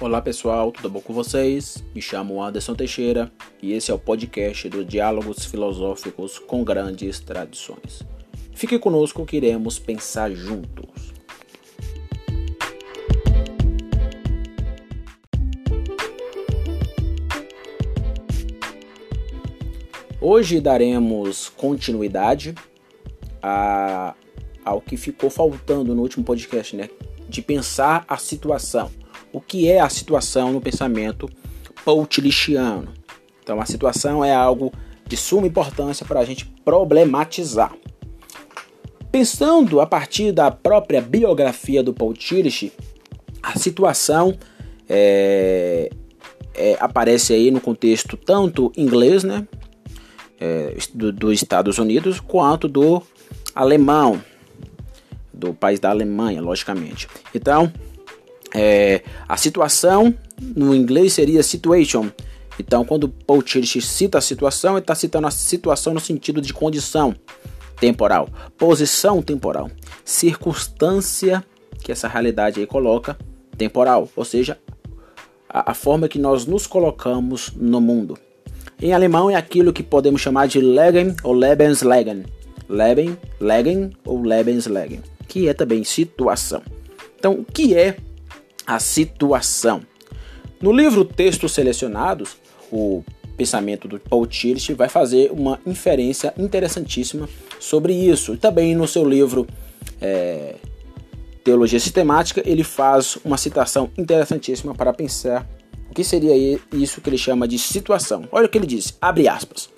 Olá pessoal, tudo bom com vocês? Me chamo Anderson Teixeira e esse é o podcast do Diálogos Filosóficos com Grandes Tradições. Fique conosco que iremos pensar juntos. Hoje daremos continuidade a, ao que ficou faltando no último podcast, né? De pensar a situação o que é a situação no pensamento poutilichiano. Então, a situação é algo de suma importância para a gente problematizar. Pensando a partir da própria biografia do Paul Tillich, a situação é, é, aparece aí no contexto tanto inglês, né, é, do, dos Estados Unidos, quanto do alemão, do país da Alemanha, logicamente. Então, é, a situação, no inglês seria situation. Então, quando Paul Tillich cita a situação, ele está citando a situação no sentido de condição temporal, posição temporal, circunstância que essa realidade aí coloca temporal, ou seja, a, a forma que nós nos colocamos no mundo. Em alemão é aquilo que podemos chamar de Leben ou Lebenslegen. Leben, Legen ou Lebenslegen, que é também situação. Então, o que é a situação. No livro Textos Selecionados, o pensamento do Paul Tillich vai fazer uma inferência interessantíssima sobre isso. Também no seu livro é, Teologia Sistemática, ele faz uma citação interessantíssima para pensar o que seria isso que ele chama de situação. Olha o que ele diz, abre aspas.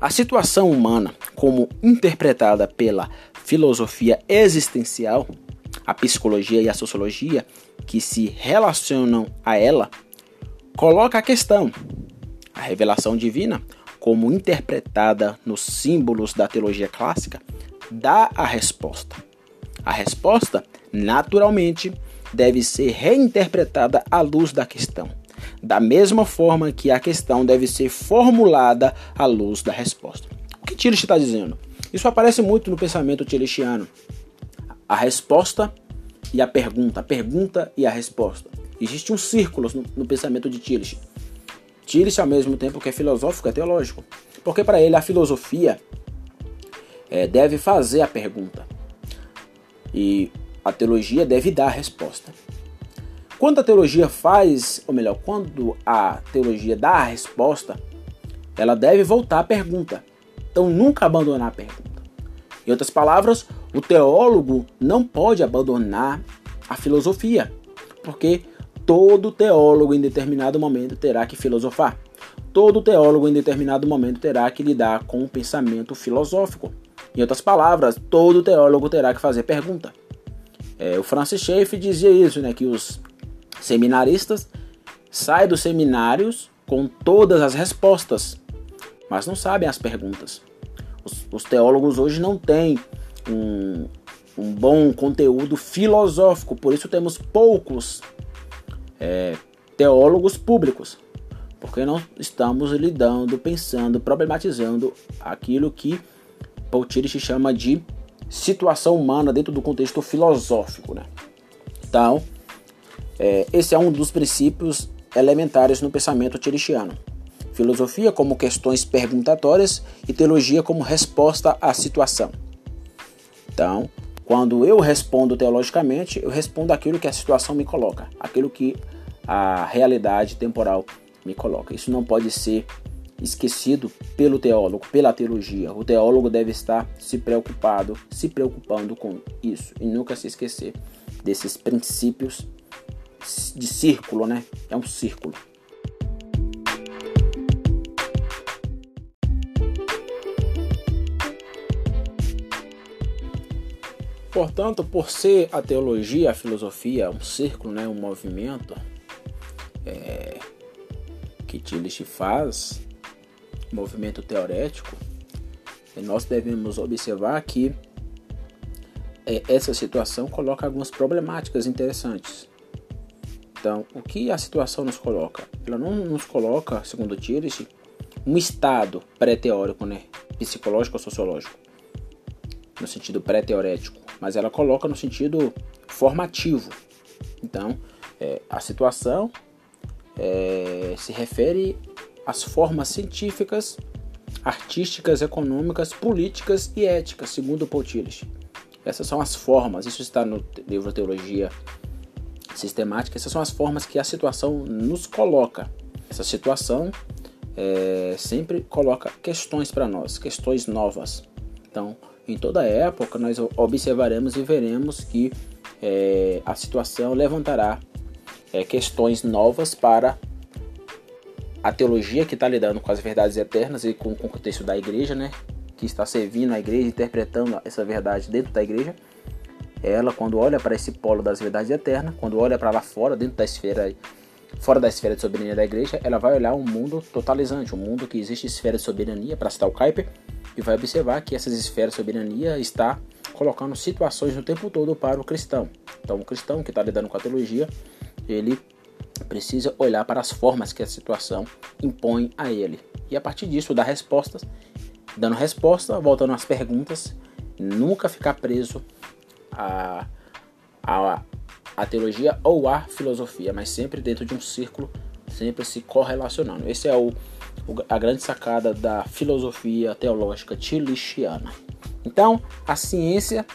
A situação humana, como interpretada pela filosofia existencial, a psicologia e a sociologia que se relacionam a ela, coloca a questão, a revelação divina, como interpretada nos símbolos da teologia clássica, dá a resposta. A resposta, naturalmente, deve ser reinterpretada à luz da questão, da mesma forma que a questão deve ser formulada à luz da resposta. O que Tillich está dizendo? Isso aparece muito no pensamento tilichiano a resposta e a pergunta, a pergunta e a resposta. Existe um círculo no, pensamento de Tillich. Tillich, ao mesmo tempo que é filosófico, é teológico. Porque para ele a filosofia é, deve fazer a pergunta e a teologia deve dar a resposta. Quando a teologia faz, ou melhor, quando a teologia dá a resposta, ela deve voltar à pergunta. Então nunca abandonar a pergunta. Em outras palavras, o teólogo não pode abandonar a filosofia, porque todo teólogo em determinado momento terá que filosofar. Todo teólogo em determinado momento terá que lidar com o pensamento filosófico. Em outras palavras, todo teólogo terá que fazer pergunta. É, o Francis Schaeffer dizia isso, né, que os seminaristas saem dos seminários com todas as respostas, mas não sabem as perguntas. Os, os teólogos hoje não têm um, um, bom conteúdo filosófico, por isso temos poucos é, teólogos públicos, porque não estamos lidando, pensando, problematizando aquilo que Paul Tillich chama de situação humana dentro do contexto filosófico. Né? Então, é, esse é um dos princípios elementares no pensamento tilichiano filosofia como questões perguntatórias e teologia como resposta à situação. Então, quando eu respondo teologicamente, eu respondo aquilo que a situação me coloca, aquilo que a realidade temporal me coloca. Isso não pode ser esquecido pelo teólogo, pela teologia. O teólogo deve estar se preocupado, se preocupando com isso e nunca se esquecer desses princípios de círculo, né? É um círculo. Portanto, por ser a teologia, a filosofia, um círculo, né, um movimento é, que Tillich faz, movimento teorético, nós devemos observar que é, essa situação coloca algumas problemáticas interessantes. Então, o que a situação nos coloca? Ela não nos coloca, segundo Tillich, um estado pré-teórico, né, psicológico ou sociológico, no sentido pré-teorético mas ela coloca no sentido formativo. Então, É, a situação é, se refere às formas científicas, artísticas, econômicas, políticas e éticas, segundo Paul Tillich. Essas são as formas, isso está no livro Teologia Sistemática, essas são as formas que a situação nos coloca. Essa situação é, sempre coloca questões para nós, questões novas. Então, em toda época, nós observaremos e veremos que é, a situação levantará é, questões novas para a teologia que está lidando com as verdades eternas e com, o contexto da igreja, né? Que está servindo a igreja, interpretando essa verdade dentro da igreja. Ela, quando olha para esse polo das verdades eternas, quando olha para lá fora, dentro da esfera fora da esfera de soberania da igreja, ela vai olhar um mundo totalizante, um mundo que existe esfera de soberania, para citar o Kuiper, e vai observar que essas esferas de soberania está colocando situações no tempo todo para o cristão. Então, o cristão que está lidando com a teologia, ele precisa olhar para as formas que a situação impõe a ele. E a partir disso, dar respostas, dando resposta, voltando às perguntas, nunca ficar preso a, a, a teologia ou a filosofia, mas sempre dentro de um círculo, sempre se correlacionando. Esse é o, o a grande sacada da filosofia teológica tilichiana. Então, a ciência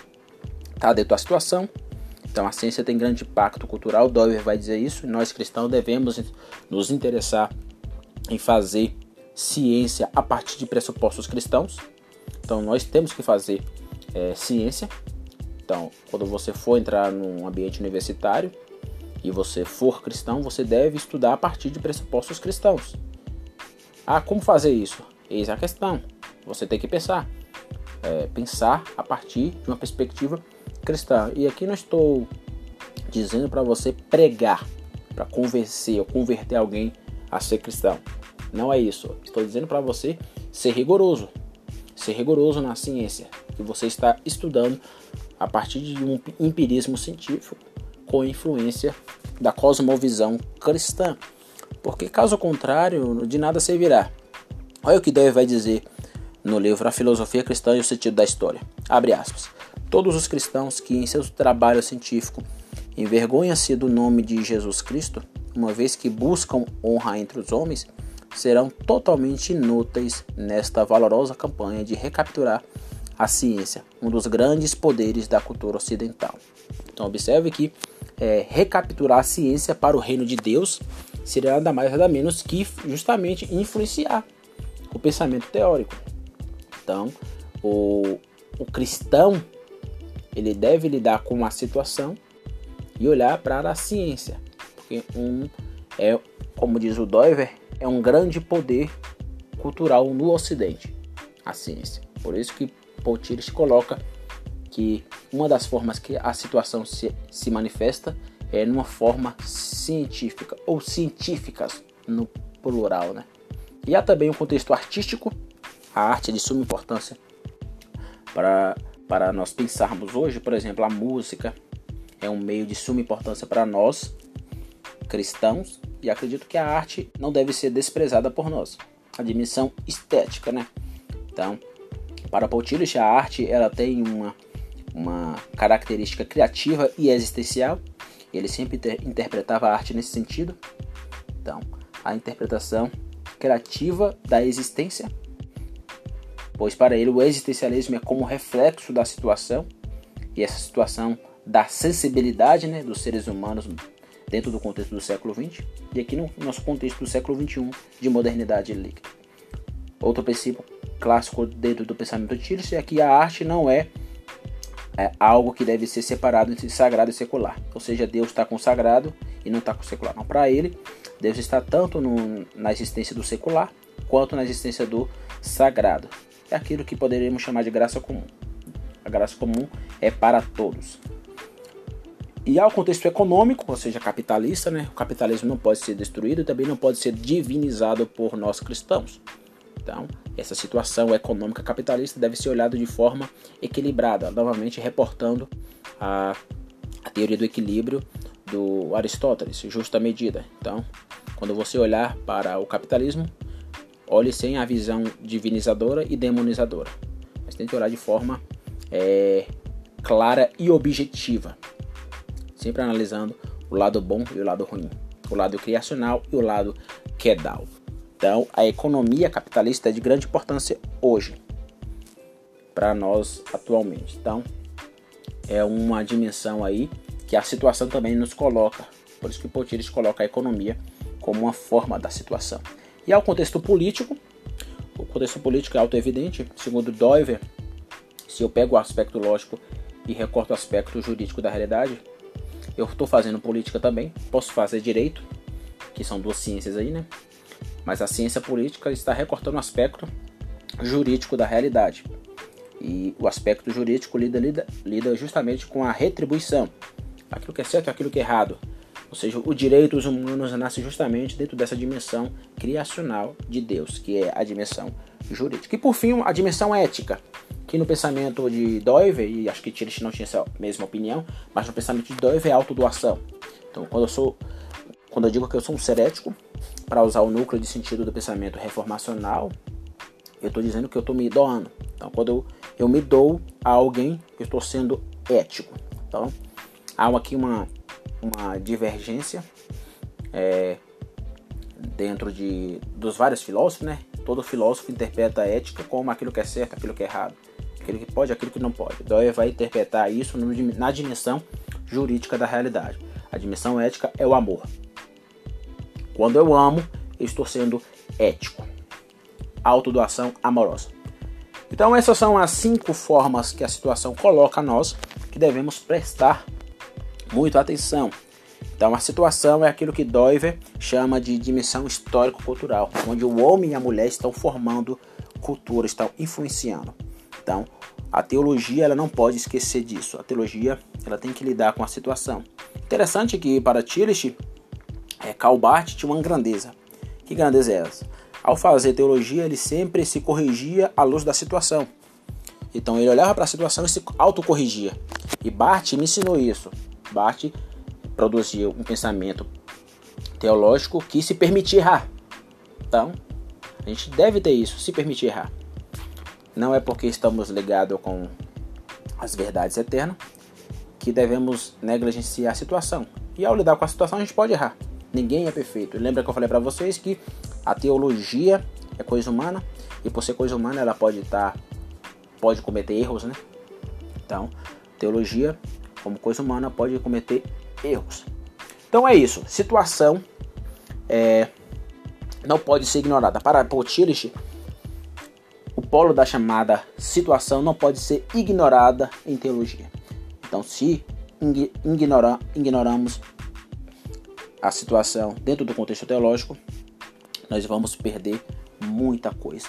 está dentro da situação. Então, a ciência tem grande impacto cultural. Dover vai dizer isso. Nós cristãos devemos nos interessar em fazer ciência a partir de pressupostos cristãos. Então, nós temos que fazer é, ciência então, quando você for entrar num ambiente universitário e você for cristão, você deve estudar a partir de pressupostos cristãos. Ah, como fazer isso? Eis a questão. Você tem que pensar. É, pensar a partir de uma perspectiva cristã. E aqui não estou dizendo para você pregar, para convencer ou converter alguém a ser cristão. Não é isso. Estou dizendo para você ser rigoroso. Ser rigoroso na ciência que você está estudando a partir de um empirismo científico com influência da cosmovisão cristã. Porque caso contrário, de nada servirá. Olha o que Dewey vai dizer no livro A Filosofia Cristã e o Sentido da História. Abre aspas. Todos os cristãos que em seu trabalho científico envergonham-se do nome de Jesus Cristo, uma vez que buscam honra entre os homens, serão totalmente inúteis nesta valorosa campanha de recapturar a ciência, um dos grandes poderes da cultura ocidental. Então observe que é, recapturar a ciência para o reino de Deus seria nada mais nada menos que justamente influenciar o pensamento teórico. Então o, o cristão ele deve lidar com a situação e olhar para a ciência, porque um é, como diz o Dover, é um grande poder cultural no Ocidente, a ciência. Por isso que Paul Tires coloca que uma das formas que a situação se, se manifesta é numa forma científica ou científicas no plural, né? E há também um contexto artístico, a arte é de suma importância para, para nós pensarmos hoje, por exemplo, a música é um meio de suma importância para nós cristãos e acredito que a arte não deve ser desprezada por nós. A dimensão estética, né? Então, para Paul Tillich, a arte ela tem uma, uma característica criativa e existencial. Ele sempre inter interpretava a arte nesse sentido. Então, a interpretação criativa da existência, pois para ele o existencialismo é como reflexo da situação e essa situação da sensibilidade né, dos seres humanos dentro do contexto do século XX e aqui no nosso contexto do século XXI de modernidade líquida. Outro princípio clássico dentro do pensamento Tillich é que a arte não é, é algo que deve ser separado entre sagrado e secular. Ou seja, Deus está com sagrado e não está com secular. Não, para ele, Deus está tanto no, na existência do secular quanto na existência do sagrado. É aquilo que poderíamos chamar de graça comum. A graça comum é para todos. E ao contexto econômico, ou seja, capitalista, né? o capitalismo não pode ser destruído e também não pode ser divinizado por nós cristãos. Então, essa situação econômica capitalista deve ser olhada de forma equilibrada, novamente reportando a, a teoria do equilíbrio do Aristóteles, justa medida. Então, quando você olhar para o capitalismo, olhe sem a visão divinizadora e demonizadora, mas tente olhar de forma é, clara e objetiva, sempre analisando o lado bom e o lado ruim, o lado criacional e o lado quedal. Então, a economia capitalista é de grande importância hoje para nós atualmente. Então, é uma dimensão aí que a situação também nos coloca. Por isso que Potires coloca a economia como uma forma da situação. E ao contexto político, o contexto político é auto-evidente, segundo Doiver, se eu pego o aspecto lógico e recorto o aspecto jurídico da realidade, eu estou fazendo política também, posso fazer direito, que são duas ciências aí, né? Mas a ciência política está recortando o aspecto jurídico da realidade. E o aspecto jurídico lida, lida, lida justamente com a retribuição. Aquilo que é certo e aquilo que é errado. Ou seja, o direito dos humanos nasce justamente dentro dessa dimensão criacional de Deus, que é a dimensão jurídica. E por fim, a dimensão ética, que no pensamento de Doiver, e acho que Tirish não tinha essa mesma opinião, mas no pensamento de Doiver é autodoação. Então, quando eu sou quando eu digo que eu sou um ser ético, para usar o núcleo de sentido do pensamento reformacional, eu estou dizendo que eu estou me doando. Então, quando eu, eu me dou a alguém, eu estou sendo ético. Então, há aqui uma, uma divergência é, dentro de, dos vários filósofos, né? Todo filósofo interpreta a ética como aquilo que é certo, aquilo que é errado, aquilo que pode, aquilo que não pode. Dewey vai interpretar isso na dimensão jurídica da realidade. A dimensão ética é o amor. Quando eu amo, eu estou sendo ético autodoação amorosa. Então essas são as cinco formas que a situação coloca a nós que devemos prestar muito atenção. Então a situação é aquilo que Doiver chama de dimensão histórico-cultural, onde o homem e a mulher estão formando cultura, estão influenciando. Então a teologia ela não pode esquecer disso. A teologia ela tem que lidar com a situação. Interessante que para Tillich, é, Calbart tinha uma grandeza. Que grandeza é essa? Ao fazer teologia, ele sempre se corrigia à luz da situação. Então ele olhava para a situação e se autocorrigia. E Bart me ensinou isso. Bart produziu um pensamento teológico que se permitia errar. Então, a gente deve ter isso, se permitir errar. Não é porque estamos ligados com as verdades eternas que devemos negligenciar a situação. E ao lidar com a situação, a gente pode errar. Ninguém é perfeito. Lembra que eu falei para vocês que a teologia é coisa humana e por ser coisa humana ela pode estar tá, pode cometer erros, né? Então, teologia como coisa humana pode cometer erros. Então é isso. Situação é, não pode ser ignorada. Para Potilish, o polo da chamada situação não pode ser ignorada em teologia. Então, se ignora, ignoramos a situação dentro do contexto teológico, nós vamos perder muita coisa.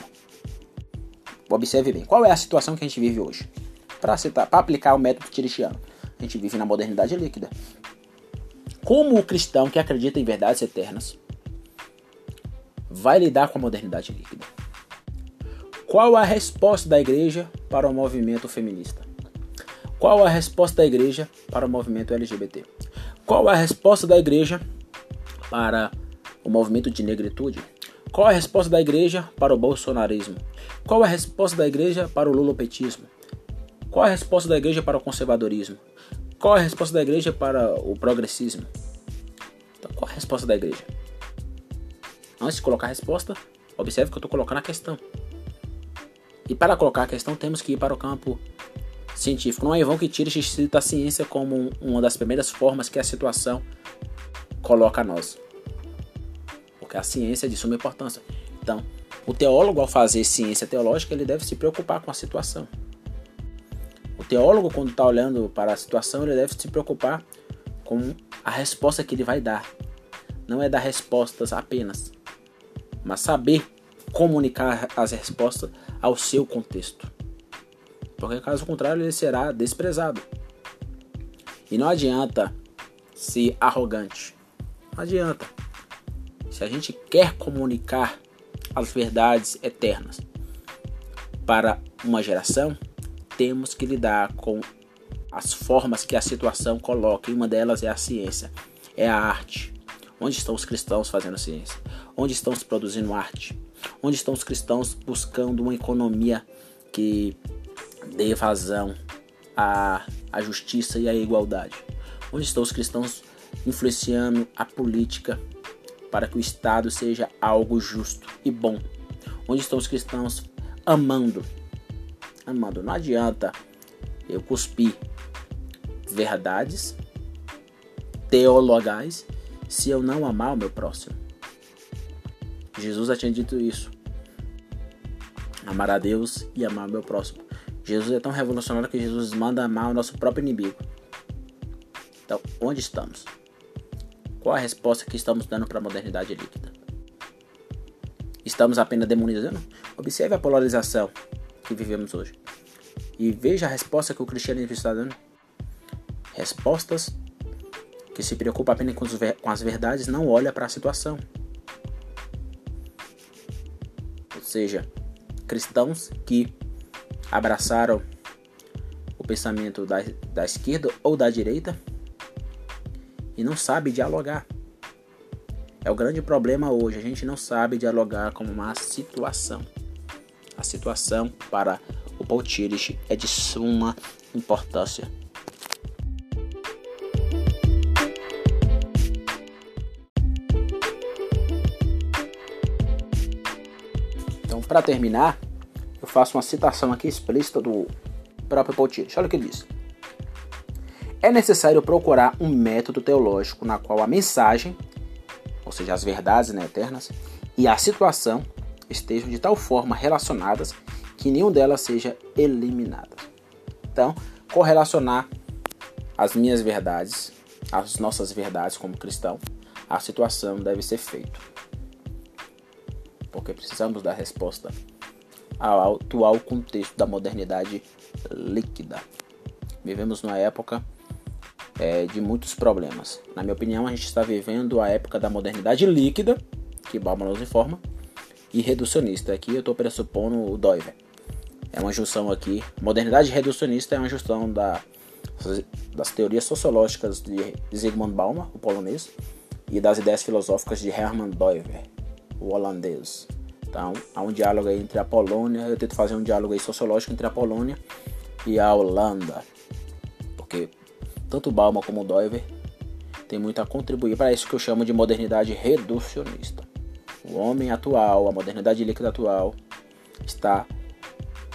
Observe bem, qual é a situação que a gente vive hoje? Para aplicar o método tirichiano, a gente vive na modernidade líquida. Como o cristão que acredita em verdades eternas vai lidar com a modernidade líquida? Qual a resposta da igreja para o movimento feminista? Qual a resposta da igreja para o movimento LGBT? Qual a resposta da igreja para o movimento de negritude? Qual a resposta da igreja para o bolsonarismo? Qual a resposta da igreja para o lulopetismo? Qual a resposta da igreja para o conservadorismo? Qual a resposta da igreja para o progressismo? Então, qual a resposta da igreja? Antes de colocar a resposta, observe que eu estou colocando a questão. E para colocar a questão, temos que ir para o campo científico. Não é em vão que Tires cita a ciência como uma das primeiras formas que a situação coloca a nós porque a ciência é de suma importância. Então, o teólogo, ao fazer ciência teológica, ele deve se preocupar com a situação. O teólogo, quando está olhando para a situação, ele deve se preocupar com a resposta que ele vai dar. Não é dar respostas apenas, mas saber comunicar as respostas ao seu contexto. Porque caso contrário, ele será desprezado. E não adianta ser arrogante. Não adianta. Se a gente quer comunicar as verdades eternas para uma geração, temos que lidar com as formas que a situação coloca. E uma delas é a ciência, é a arte. Onde estão os cristãos fazendo ciência? Onde estão se produzindo arte? Onde estão os cristãos buscando uma economia que dê vazão à, à justiça e à igualdade? Onde estão os cristãos influenciando a política para que o Estado seja algo justo e bom. Onde estão os cristãos amando? Amando. Não adianta eu cuspir verdades teologais se eu não amar o meu próximo. Jesus já tinha dito isso. Amar a Deus e amar o meu próximo. Jesus é tão revolucionário que Jesus manda amar o nosso próprio inimigo. Então, onde estamos? Qual a resposta que estamos dando para a modernidade líquida? Estamos apenas demonizando? Observe a polarização que vivemos hoje. E veja a resposta que o cristianismo está dando. Respostas que se preocupa apenas com as verdades, não olha para a situação. Ou seja, cristãos que abraçaram o pensamento da, da esquerda ou da direita e não sabe dialogar. É o grande problema hoje, a gente não sabe dialogar com uma situação. A situação para o Paul Tillich é de suma importância. Então, para terminar, eu faço uma citação aqui explícita do próprio Paul Tillich. Olha o que ele diz. É necessário procurar um método teológico na qual a mensagem, ou seja, as verdades né, eternas, e a situação estejam de tal forma relacionadas que nenhum delas seja eliminada. Então, correlacionar as minhas verdades, as nossas verdades como cristão, a situação deve ser feito. Porque precisamos dar resposta ao atual contexto da modernidade líquida. Vivemos numa época é, de muitos problemas. Na minha opinião, a gente está vivendo a época da modernidade líquida, que Bauman nos informa, e reducionista. Aqui eu estou pressupondo o Doiver. É uma junção aqui. Modernidade reducionista é uma junção da, das teorias sociológicas de Zygmunt Bauman, o polonês, e das ideias filosóficas de Hermann Doiver, o holandês. Então, há um diálogo aí entre a Polônia, eu tento fazer um diálogo aí sociológico entre a Polônia e a Holanda. Porque tanto Bauman como Doiver tem muito a contribuir para isso que eu chamo de modernidade reducionista. O homem atual, a modernidade líquida atual, está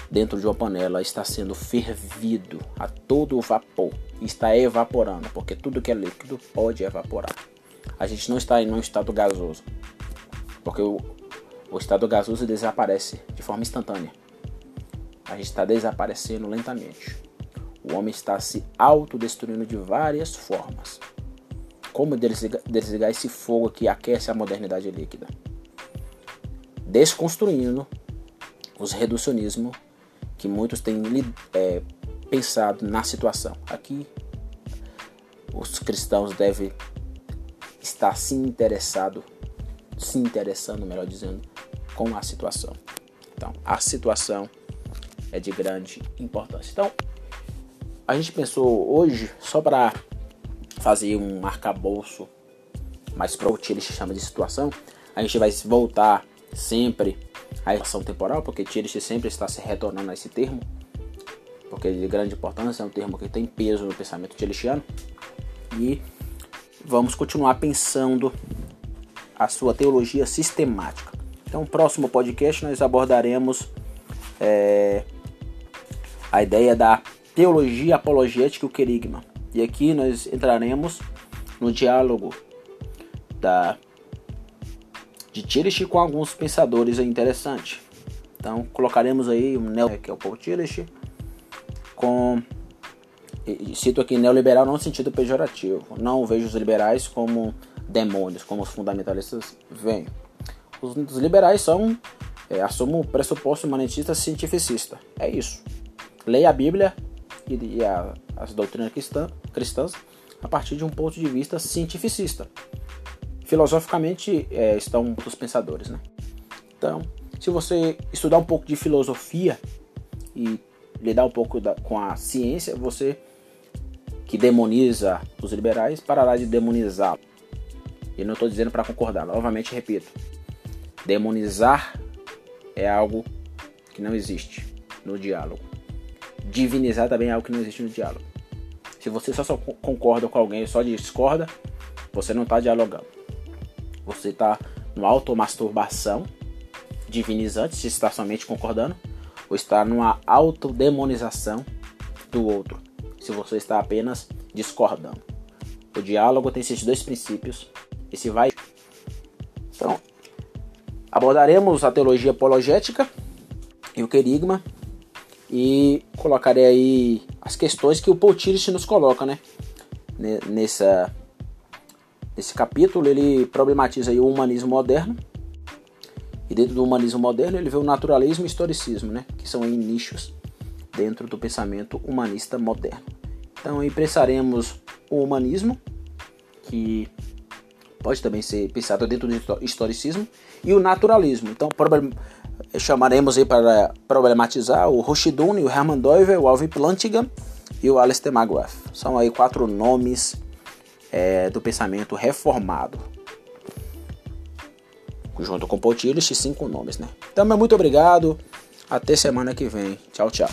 dentro de uma panela, está sendo fervido a todo vapor, está evaporando, porque tudo que é líquido pode evaporar. A gente não está em um estado gasoso, porque o, o estado gasoso desaparece de forma instantânea. A gente está desaparecendo lentamente. O homem está se autodestruindo de várias formas. Como desligar, esse fogo que aquece a modernidade líquida? Desconstruindo os reducionismos que muitos têm é, pensado na situação. Aqui, os cristãos devem estar se interessado, se interessando, melhor dizendo, com a situação. Então, a situação é de grande importância. Então, a gente pensou hoje, só para fazer um arcabouço mais ele chama de situação, a gente vai voltar sempre à ação temporal, porque Tillich sempre está se retornando a esse termo, porque é de grande importância, é um termo que tem peso no pensamento tilichiano, e vamos continuar pensando a sua teologia sistemática. Então, no próximo podcast nós abordaremos é, a ideia da teologia apologética e o querigma. E aqui nós entraremos no diálogo da de Tillich com alguns pensadores interessantes. Então colocaremos aí o neo que é o Paul Tillich com e cito aqui neoliberal não no sentido pejorativo. Não vejo os liberais como demônios, como os fundamentalistas veem. Os, os liberais são, é, o pressuposto humanitista cientificista. É isso. Leia a Bíblia e, as doutrinas cristã, cristãs a partir de um ponto de vista cientificista. Filosoficamente é, estão os pensadores. Né? Então, se você estudar um pouco de filosofia e lidar um pouco da, com a ciência, você que demoniza os liberais parará de demonizá-los. E não estou dizendo para concordar, novamente repito, Demonizar é algo que não existe no diálogo. Divinizar também é algo que não existe no diálogo. Se você só, só concorda com alguém e só discorda, você não está dialogando. Você está numa automasturbação divinizante, se está somente concordando, ou está numa autodemonização do outro, se você está apenas discordando. O diálogo tem esses dois princípios, esse vai. Então, abordaremos a teologia apologética e o querigma e colocarei aí as questões que o Tillich nos coloca, né? Nessa, nesse capítulo ele problematiza aí o humanismo moderno e dentro do humanismo moderno ele vê o naturalismo e o historicismo, né? Que são aí nichos dentro do pensamento humanista moderno. Então expressaremos o humanismo, que pode também ser pensado dentro do historicismo, e o naturalismo. Então chamaremos aí para problematizar o Rushduni, o Hermann Doiver, o Alvin Plantinga e o Alistair McGrath. São aí quatro nomes é, do pensamento reformado. Junto com Tillich, cinco nomes, né? Então, muito obrigado. Até semana que vem. Tchau, tchau.